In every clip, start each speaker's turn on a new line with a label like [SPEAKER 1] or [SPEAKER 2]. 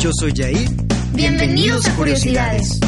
[SPEAKER 1] Yo soy Jair.
[SPEAKER 2] Bienvenidos a Curiosidades.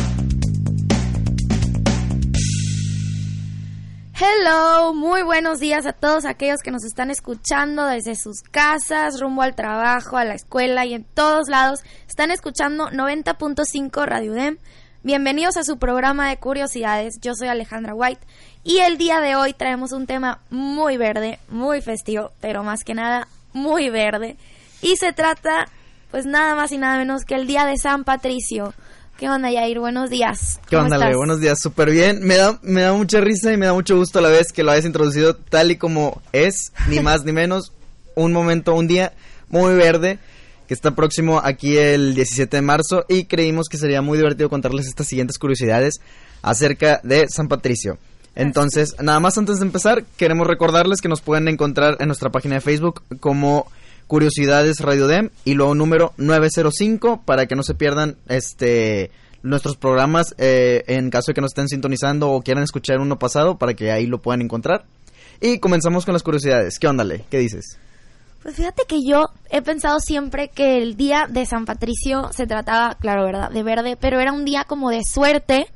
[SPEAKER 3] Hello, muy buenos días a todos aquellos que nos están escuchando desde sus casas, rumbo al trabajo, a la escuela y en todos lados. Están escuchando 90.5 Radio Dem. Bienvenidos a su programa de curiosidades. Yo soy Alejandra White y el día de hoy traemos un tema muy verde, muy festivo, pero más que nada muy verde. Y se trata, pues nada más y nada menos que el Día de San Patricio. ¿Qué onda, Yair? Buenos días.
[SPEAKER 4] ¿Qué onda, Ale? Buenos días, súper bien. Me da, me da mucha risa y me da mucho gusto a la vez que lo hayas introducido tal y como es, ni más ni menos, un momento, un día muy verde que está próximo aquí el 17 de marzo y creímos que sería muy divertido contarles estas siguientes curiosidades acerca de San Patricio. Entonces, nada más antes de empezar, queremos recordarles que nos pueden encontrar en nuestra página de Facebook como Curiosidades Radio Dem y luego número 905 para que no se pierdan este nuestros programas eh, en caso de que nos estén sintonizando o quieran escuchar uno pasado para que ahí lo puedan encontrar. Y comenzamos con las curiosidades. ¿Qué onda, Le? ¿Qué dices?
[SPEAKER 3] Pues fíjate que yo he pensado siempre que el día de San Patricio se trataba, claro, ¿verdad?, de verde, pero era un día como de suerte,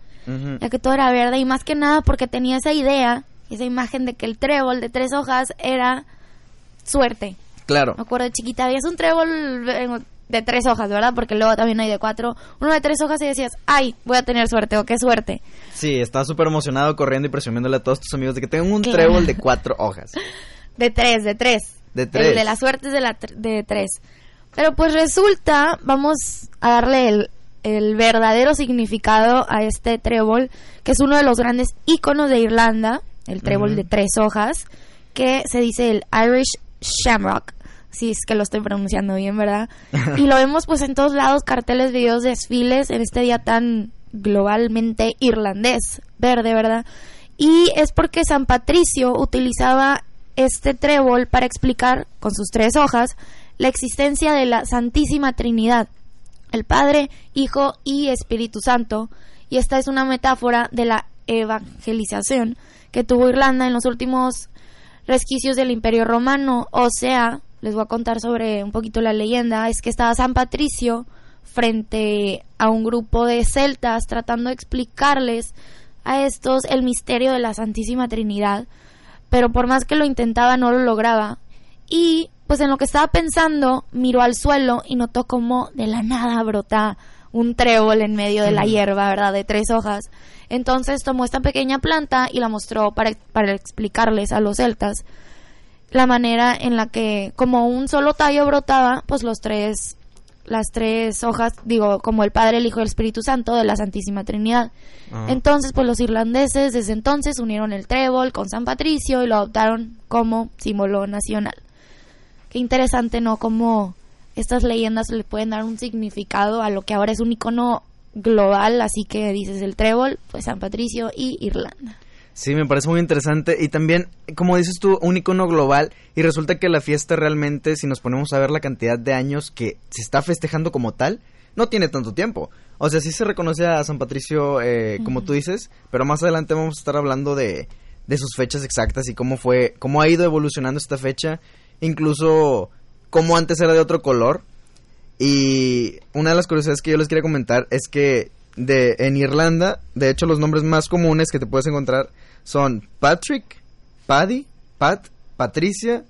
[SPEAKER 3] ya que todo era verde, y más que nada porque tenía esa idea, esa imagen de que el trébol de tres hojas era suerte.
[SPEAKER 4] Claro.
[SPEAKER 3] Me acuerdo de chiquita, habías un trébol de tres hojas, ¿verdad? Porque luego también hay de cuatro. Uno de tres hojas y decías, ay, voy a tener suerte o qué suerte.
[SPEAKER 4] Sí, estaba súper emocionado corriendo y presumiéndole a todos tus amigos de que tengo un trébol de cuatro hojas.
[SPEAKER 3] De tres, de tres.
[SPEAKER 4] De tres.
[SPEAKER 3] El de la suerte es de, la de tres. Pero pues resulta, vamos a darle el, el verdadero significado a este trébol, que es uno de los grandes íconos de Irlanda, el trébol de tres hojas, que se dice el Irish Shamrock si es que lo estoy pronunciando bien, ¿verdad? y lo vemos pues en todos lados, carteles, videos, desfiles en este día tan globalmente irlandés, verde, ¿verdad? Y es porque San Patricio utilizaba este trébol para explicar, con sus tres hojas, la existencia de la Santísima Trinidad, el Padre, Hijo y Espíritu Santo, y esta es una metáfora de la evangelización que tuvo Irlanda en los últimos resquicios del Imperio Romano, o sea, les voy a contar sobre un poquito la leyenda, es que estaba San Patricio frente a un grupo de celtas tratando de explicarles a estos el misterio de la Santísima Trinidad, pero por más que lo intentaba no lo lograba. Y pues en lo que estaba pensando, miró al suelo y notó como de la nada brota un trébol en medio de la hierba, ¿verdad? De tres hojas. Entonces tomó esta pequeña planta y la mostró para, para explicarles a los celtas la manera en la que como un solo tallo brotaba, pues los tres las tres hojas, digo, como el Padre, el Hijo y el Espíritu Santo de la Santísima Trinidad. Entonces, pues los irlandeses desde entonces unieron el trébol con San Patricio y lo adoptaron como símbolo nacional. Qué interesante, ¿no? Como estas leyendas le pueden dar un significado a lo que ahora es un icono global, así que dices el trébol, pues San Patricio y Irlanda.
[SPEAKER 4] Sí, me parece muy interesante y también, como dices tú, un icono global y resulta que la fiesta realmente, si nos ponemos a ver la cantidad de años que se está festejando como tal, no tiene tanto tiempo. O sea, sí se reconoce a San Patricio, eh, como tú dices, pero más adelante vamos a estar hablando de, de sus fechas exactas y cómo fue, cómo ha ido evolucionando esta fecha, incluso cómo antes era de otro color. Y una de las curiosidades que yo les quería comentar es que de en Irlanda, de hecho los nombres más comunes que te puedes encontrar son Patrick, Paddy, Pat, Patricia,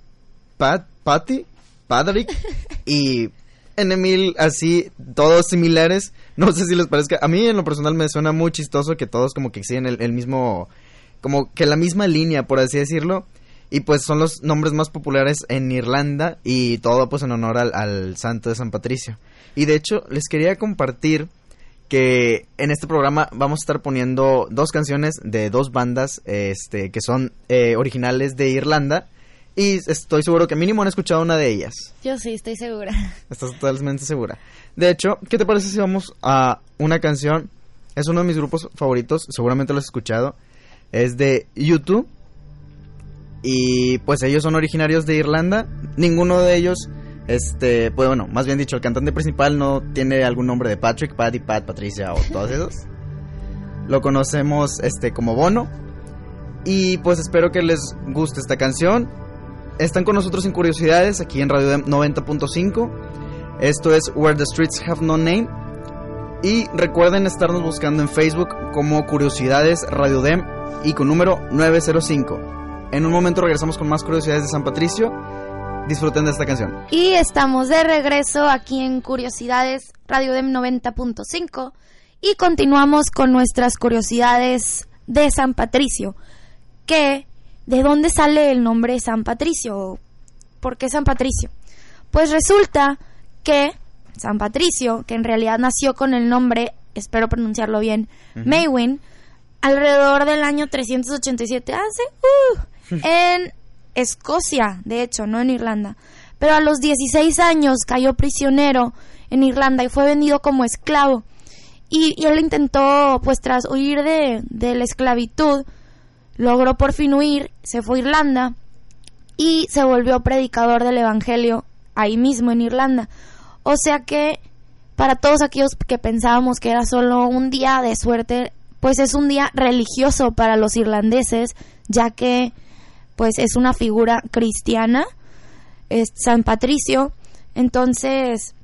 [SPEAKER 4] Pat, Patty, Patrick y en Emil así, todos similares. No sé si les parezca. A mí en lo personal me suena muy chistoso que todos como que siguen el, el mismo, como que la misma línea, por así decirlo. Y pues son los nombres más populares en Irlanda y todo pues en honor al, al santo de San Patricio. Y de hecho les quería compartir que en este programa vamos a estar poniendo dos canciones de dos bandas este, que son eh, originales de Irlanda. Y estoy seguro que mínimo han escuchado una de ellas.
[SPEAKER 3] Yo sí, estoy segura.
[SPEAKER 4] Estás totalmente segura. De hecho, ¿qué te parece si vamos a una canción? Es uno de mis grupos favoritos, seguramente lo has escuchado. Es de YouTube. Y pues ellos son originarios de Irlanda. Ninguno de ellos este, pues bueno, más bien dicho, el cantante principal no tiene algún nombre de Patrick, Paddy, Pat, Patricia o todos esos. Lo conocemos este como Bono. Y pues espero que les guste esta canción. Están con nosotros en Curiosidades aquí en Radio 90.5. Esto es Where the Streets Have No Name. Y recuerden estarnos buscando en Facebook como Curiosidades Radio Dem y con número 905. En un momento regresamos con más curiosidades de San Patricio. Disfruten de esta canción.
[SPEAKER 3] Y estamos de regreso aquí en Curiosidades Radio Dem 90.5 y continuamos con nuestras curiosidades de San Patricio. Que, ¿de dónde sale el nombre San Patricio? ¿Por qué San Patricio? Pues resulta que San Patricio, que en realidad nació con el nombre, espero pronunciarlo bien, Maywin, alrededor del año 387, hace, uh, en Escocia, de hecho, no en Irlanda. Pero a los 16 años cayó prisionero en Irlanda y fue vendido como esclavo. Y, él intentó, pues tras huir de, de la esclavitud, logró por fin huir, se fue a Irlanda y se volvió predicador del Evangelio ahí mismo en Irlanda. O sea que para todos aquellos que pensábamos que era solo un día de suerte, pues es un día religioso para los irlandeses, ya que pues es una figura cristiana, es San Patricio. Entonces,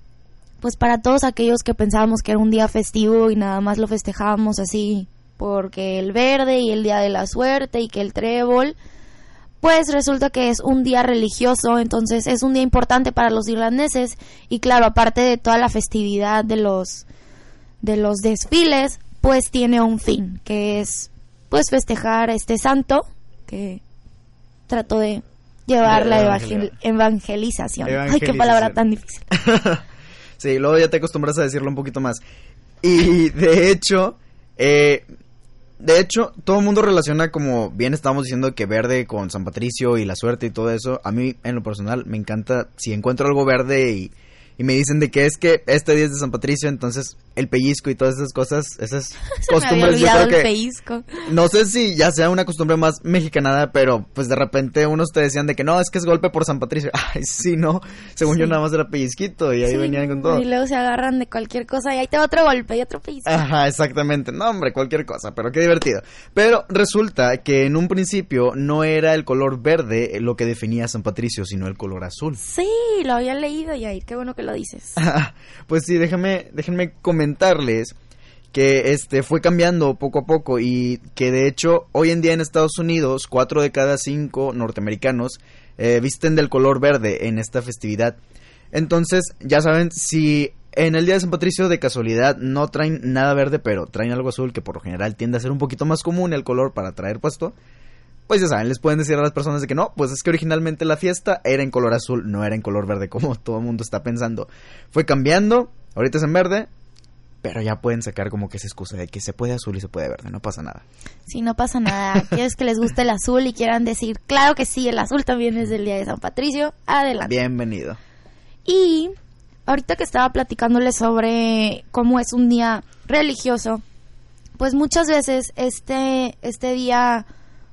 [SPEAKER 3] pues para todos aquellos que pensábamos que era un día festivo y nada más lo festejábamos así porque el verde y el día de la suerte y que el trébol, pues resulta que es un día religioso, entonces es un día importante para los irlandeses y claro, aparte de toda la festividad de los de los desfiles, pues tiene un fin, que es pues festejar este santo que trató de llevar la evangel evangelización. Ay, qué palabra tan difícil.
[SPEAKER 4] sí, luego ya te acostumbras a decirlo un poquito más. Y de hecho, eh, de hecho, todo el mundo relaciona como bien estábamos diciendo que verde con San Patricio y la suerte y todo eso. A mí, en lo personal, me encanta si encuentro algo verde y, y me dicen de que es que este día es de San Patricio, entonces el pellizco y todas esas cosas, esas costumbres yo creo
[SPEAKER 3] el
[SPEAKER 4] que
[SPEAKER 3] pellizco.
[SPEAKER 4] no sé si ya sea una costumbre más mexicanada, pero pues de repente unos te decían de que no, es que es golpe por San Patricio. Ay, sí, no, según yo nada más era pellizquito y ahí
[SPEAKER 3] Sí,
[SPEAKER 4] venían con todo.
[SPEAKER 3] Y luego se agarran de cualquier cosa y ahí te va otro golpe y otro pellizco.
[SPEAKER 4] Ajá, exactamente. No, hombre, cualquier cosa, pero qué divertido. Pero resulta que en un principio no era el color verde lo que definía a San Patricio, sino el color azul.
[SPEAKER 3] Sí, lo había leído y ahí, qué bueno que lo dices.
[SPEAKER 4] pues sí, déjame, déjenme comentarles que este fue cambiando poco a poco y que de hecho hoy en día en Estados Unidos cuatro de cada cinco norteamericanos eh, visten del color verde en esta festividad. Entonces, ya saben, si en el día de San Patricio de casualidad no traen nada verde, pero traen algo azul que por lo general tiende a ser un poquito más común el color para traer puesto, pues ya saben, les pueden decir a las personas de que no, pues es que originalmente la fiesta era en color azul, no era en color verde como todo el mundo está pensando. Fue cambiando, ahorita es en verde, pero ya pueden sacar como que esa excusa de que se puede azul y se puede verde, no pasa nada.
[SPEAKER 3] Sí, no pasa nada. Quieres que les guste el azul y quieran decir, claro que sí, el azul también es del día de San Patricio. Adelante.
[SPEAKER 4] Bienvenido.
[SPEAKER 3] Y ahorita que estaba platicándoles sobre cómo es un día religioso, pues muchas veces este, este día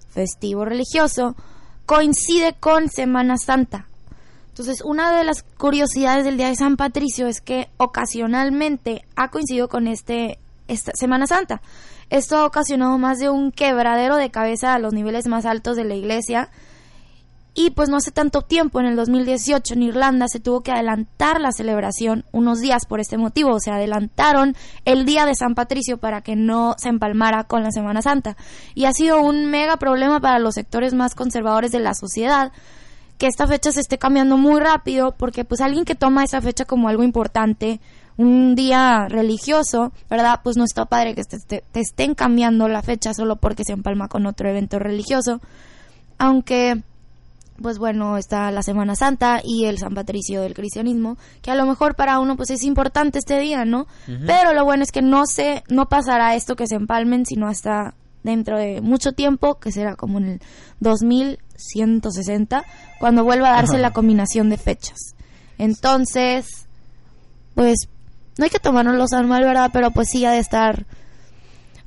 [SPEAKER 3] festivo religioso coincide con Semana Santa. Entonces, una de las curiosidades del día de San Patricio es que ocasionalmente ha coincidido con este esta Semana Santa. Esto ha ocasionado más de un quebradero de cabeza a los niveles más altos de la iglesia. Y pues no hace tanto tiempo, en el 2018, en Irlanda se tuvo que adelantar la celebración unos días por este motivo. O sea, adelantaron el día de San Patricio para que no se empalmara con la Semana Santa. Y ha sido un mega problema para los sectores más conservadores de la sociedad que esta fecha se esté cambiando muy rápido porque pues alguien que toma esa fecha como algo importante, un día religioso, ¿verdad? Pues no está padre que te, te- te estén cambiando la fecha solo porque se empalma con otro evento religioso. Aunque pues bueno, está la Semana Santa y el San Patricio del cristianismo, que a lo mejor para uno pues es importante este día, ¿no? Pero lo bueno es que no se no pasará esto que se empalmen, sino hasta dentro de mucho tiempo, que será como en el 2160, cuando vuelva a darse
[SPEAKER 4] Ajá.
[SPEAKER 3] la combinación de fechas. Entonces, pues no hay que tomárnoslo tan mal, ¿verdad? Pero pues sí ha de estar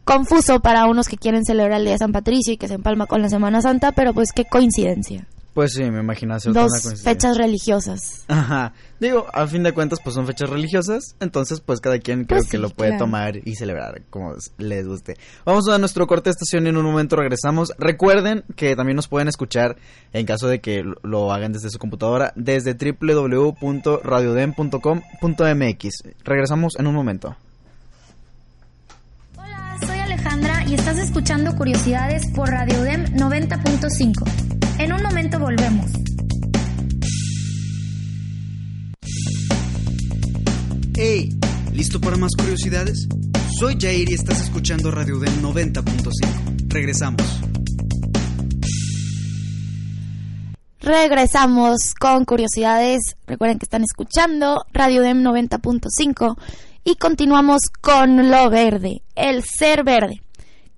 [SPEAKER 3] confuso para unos que quieren celebrar el día de San Patricio y que se empalma con la Semana Santa, pero pues qué coincidencia.
[SPEAKER 4] Pues sí, me imagino hacer
[SPEAKER 3] dos
[SPEAKER 4] una
[SPEAKER 3] fechas religiosas.
[SPEAKER 4] Ajá. Digo, a fin de cuentas, pues son fechas religiosas, entonces pues cada quien creo
[SPEAKER 3] Pues
[SPEAKER 4] que lo puede
[SPEAKER 3] claro.
[SPEAKER 4] tomar y celebrar como les guste. Vamos a nuestro corte de estación y en un momento regresamos. Recuerden que también nos pueden escuchar en caso de que lo- lo hagan desde su computadora desde www.radiodem.com.mx. Regresamos en un momento.
[SPEAKER 2] Hola, soy Alejandra y estás escuchando Curiosidades por Radio Dem 90.5. En un momento volvemos.
[SPEAKER 1] Hey, ¿listo para más curiosidades? Soy Jair y estás escuchando Radio Dem 90.5. Regresamos.
[SPEAKER 3] Regresamos con curiosidades. Recuerden que están escuchando Radio Dem 90.5 y continuamos con lo verde, el ser verde.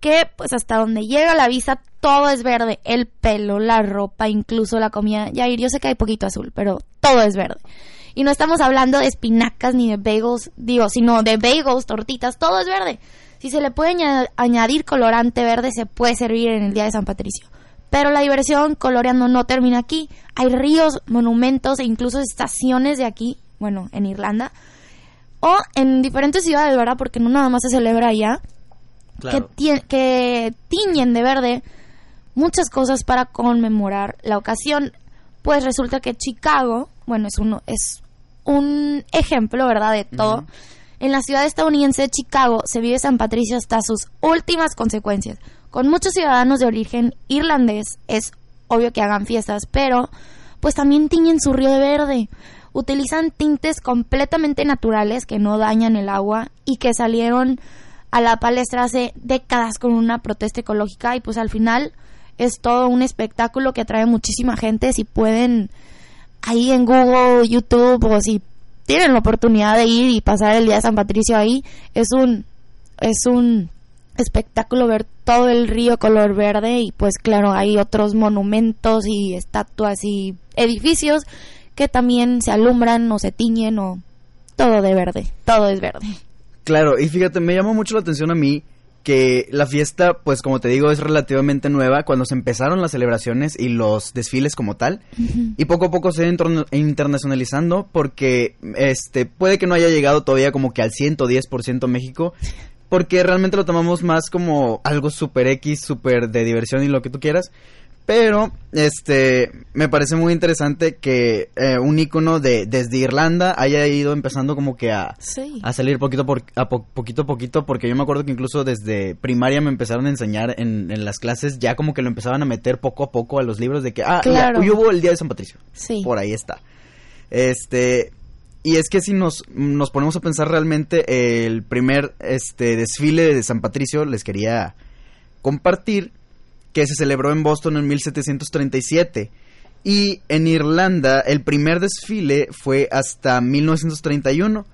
[SPEAKER 3] Que pues hasta donde llega la vista todo es verde, el pelo, la ropa, incluso la comida. Yair, yo sé que hay poquito azul, pero todo es verde. Y no estamos hablando de espinacas ni de bagels, digo, sino de bagels, tortitas, todo es verde. Si se le puede aña- añadir colorante verde, se puede servir en el Día de San Patricio. Pero la diversión coloreando no termina aquí. Hay ríos, monumentos e incluso estaciones de aquí, bueno, en Irlanda, o en diferentes ciudades, ¿verdad? Porque no nada más se celebra allá, que, tie- que tiñen de verde muchas cosas para conmemorar la ocasión. Pues resulta que Chicago, bueno, es uno, es un ejemplo, ¿verdad? De todo. En la ciudad estadounidense de Chicago se vive San Patricio hasta sus últimas consecuencias. Con muchos ciudadanos de origen irlandés es obvio que hagan fiestas, pero pues también tiñen su río de verde. Utilizan tintes completamente naturales que no dañan el agua y que salieron a la palestra hace décadas con una protesta ecológica y pues al final es todo un espectáculo que atrae muchísima gente. Si pueden ahí en Google, YouTube o si tienen la oportunidad de ir y pasar el día de San Patricio ahí, es un es un espectáculo ver todo el río color verde y pues claro, hay otros monumentos y estatuas y edificios que también se alumbran o se tiñen o todo de verde, todo es verde.
[SPEAKER 4] Claro, y fíjate, me llamó mucho la atención a mí que la fiesta, pues como te digo, es relativamente nueva cuando se empezaron las celebraciones y los desfiles como tal. Y poco a poco se ha interna- internacionalizando porque este puede que no haya llegado todavía como que al 110% México. Porque realmente lo tomamos más como algo super X, super de diversión y lo que tú quieras. Pero, este, me parece muy interesante que eh, un icono de desde Irlanda haya ido empezando como que a,
[SPEAKER 3] Sí.
[SPEAKER 4] a salir poquito por, a po- poquito a poquito, porque yo me acuerdo que incluso desde primaria me empezaron a enseñar en, en las clases, ya como que lo empezaban a meter poco a poco a los libros de que, ah,
[SPEAKER 3] Claro.
[SPEAKER 4] hubo el Día de San Patricio.
[SPEAKER 3] Sí.
[SPEAKER 4] Por ahí está. Este, y es que si nos, nos ponemos a pensar realmente, el primer este, desfile de San Patricio les quería compartir que se celebró en Boston en 1737. Y en Irlanda el primer desfile fue hasta 1931.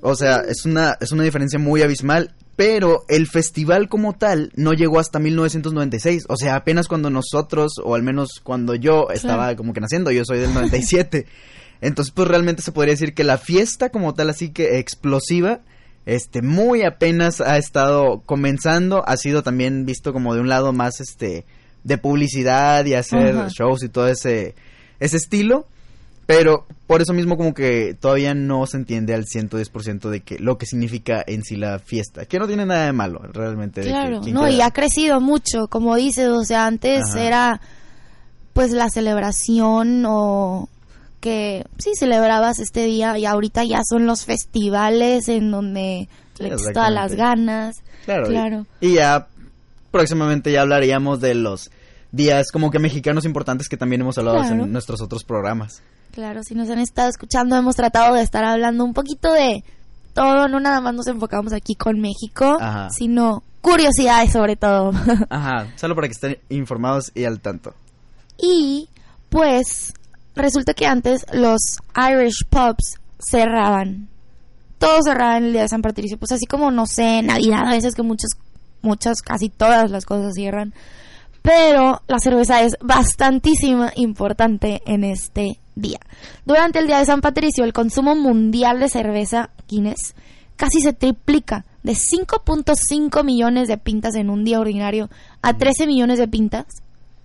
[SPEAKER 4] O sea, es una, es una diferencia muy abismal. Pero el festival como tal no llegó hasta 1996. O sea, apenas cuando nosotros, o al menos cuando yo estaba como que naciendo, yo soy del 97. Entonces, pues realmente se podría decir que la fiesta como tal, así que explosiva, este, muy apenas ha estado comenzando, ha sido también visto como de un lado más, este, de publicidad y hacer
[SPEAKER 3] Ajá.
[SPEAKER 4] shows y todo ese, ese estilo. Pero por eso mismo como que todavía no se entiende al 110% de que lo que significa en sí la fiesta. Que no tiene nada de malo, realmente. de que
[SPEAKER 3] Claro, no, y ha crecido mucho, como dices, o sea, antes
[SPEAKER 4] Ajá.
[SPEAKER 3] era pues la celebración o que sí celebrabas este día y ahorita ya son los festivales en donde le echas todas las ganas.
[SPEAKER 4] Claro. y-
[SPEAKER 3] claro.
[SPEAKER 4] Y, ya próximamente ya hablaríamos de los días como que mexicanos importantes que también hemos hablado
[SPEAKER 3] Claro.
[SPEAKER 4] en nuestros otros programas.
[SPEAKER 3] Claro, si nos han estado escuchando, hemos tratado de estar hablando un poquito de todo, no nada más nos enfocamos aquí con México,
[SPEAKER 4] Ajá.
[SPEAKER 3] sino curiosidades sobre todo.
[SPEAKER 4] Ajá, solo para que estén informados y al tanto.
[SPEAKER 3] y pues resulta que antes los Irish pubs cerraban. Todos cerraban el día de San Patricio, pues así como no sé, Navidad, a veces que muchas muchas casi todas las cosas cierran. Pero la cerveza es bastantísima importante en este día. Durante el día de San Patricio, el consumo mundial de cerveza Guinness casi se triplica de 5.5 millones de pintas en un día ordinario a 13 millones de pintas.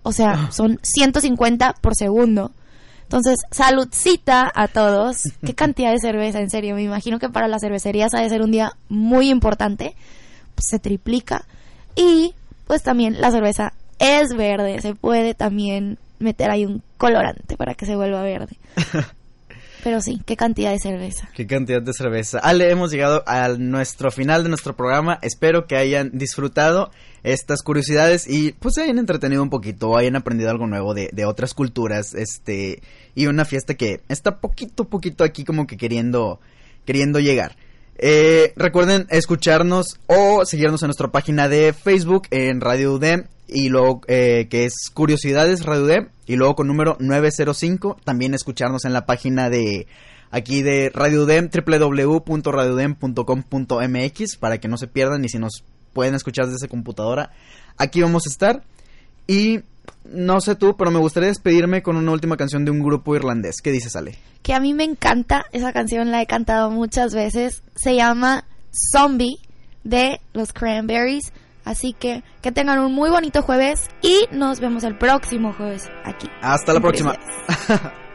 [SPEAKER 3] O sea, son 150 por segundo. Entonces, saludcita a todos. Qué cantidad de cerveza, en serio. Me imagino que para las cervecerías ha de ser un día muy importante. Pues se triplica. Y pues también la cerveza es verde. Se puede también meter ahí un colorante para que se vuelva verde. Pero sí, qué cantidad de cerveza.
[SPEAKER 4] Qué cantidad de cerveza. Ale, hemos llegado a nuestro final de nuestro programa. Espero que hayan disfrutado estas curiosidades y pues se hayan entretenido un poquito, hayan aprendido algo nuevo de, de otras culturas, este, y una fiesta que está poquito, poquito aquí como que queriendo, queriendo llegar. Eh, recuerden escucharnos o seguirnos en nuestra página de Facebook en Radio UDEM y luego eh, que es Curiosidades Radio UDEM y luego con número 905 también escucharnos en la página de aquí de Radio UDEM www.radiodem.com.mx para que no se pierdan y si nos pueden escuchar desde computadora aquí vamos a estar. Y no sé tú, pero me gustaría despedirme con una última canción de un grupo irlandés. ¿Qué dices, Ale?
[SPEAKER 3] Que a mí me encanta, esa canción la he cantado muchas veces. Se llama Zombie de los Cranberries. Así que que tengan un muy bonito jueves y nos vemos el próximo jueves aquí.
[SPEAKER 4] Hasta la próxima.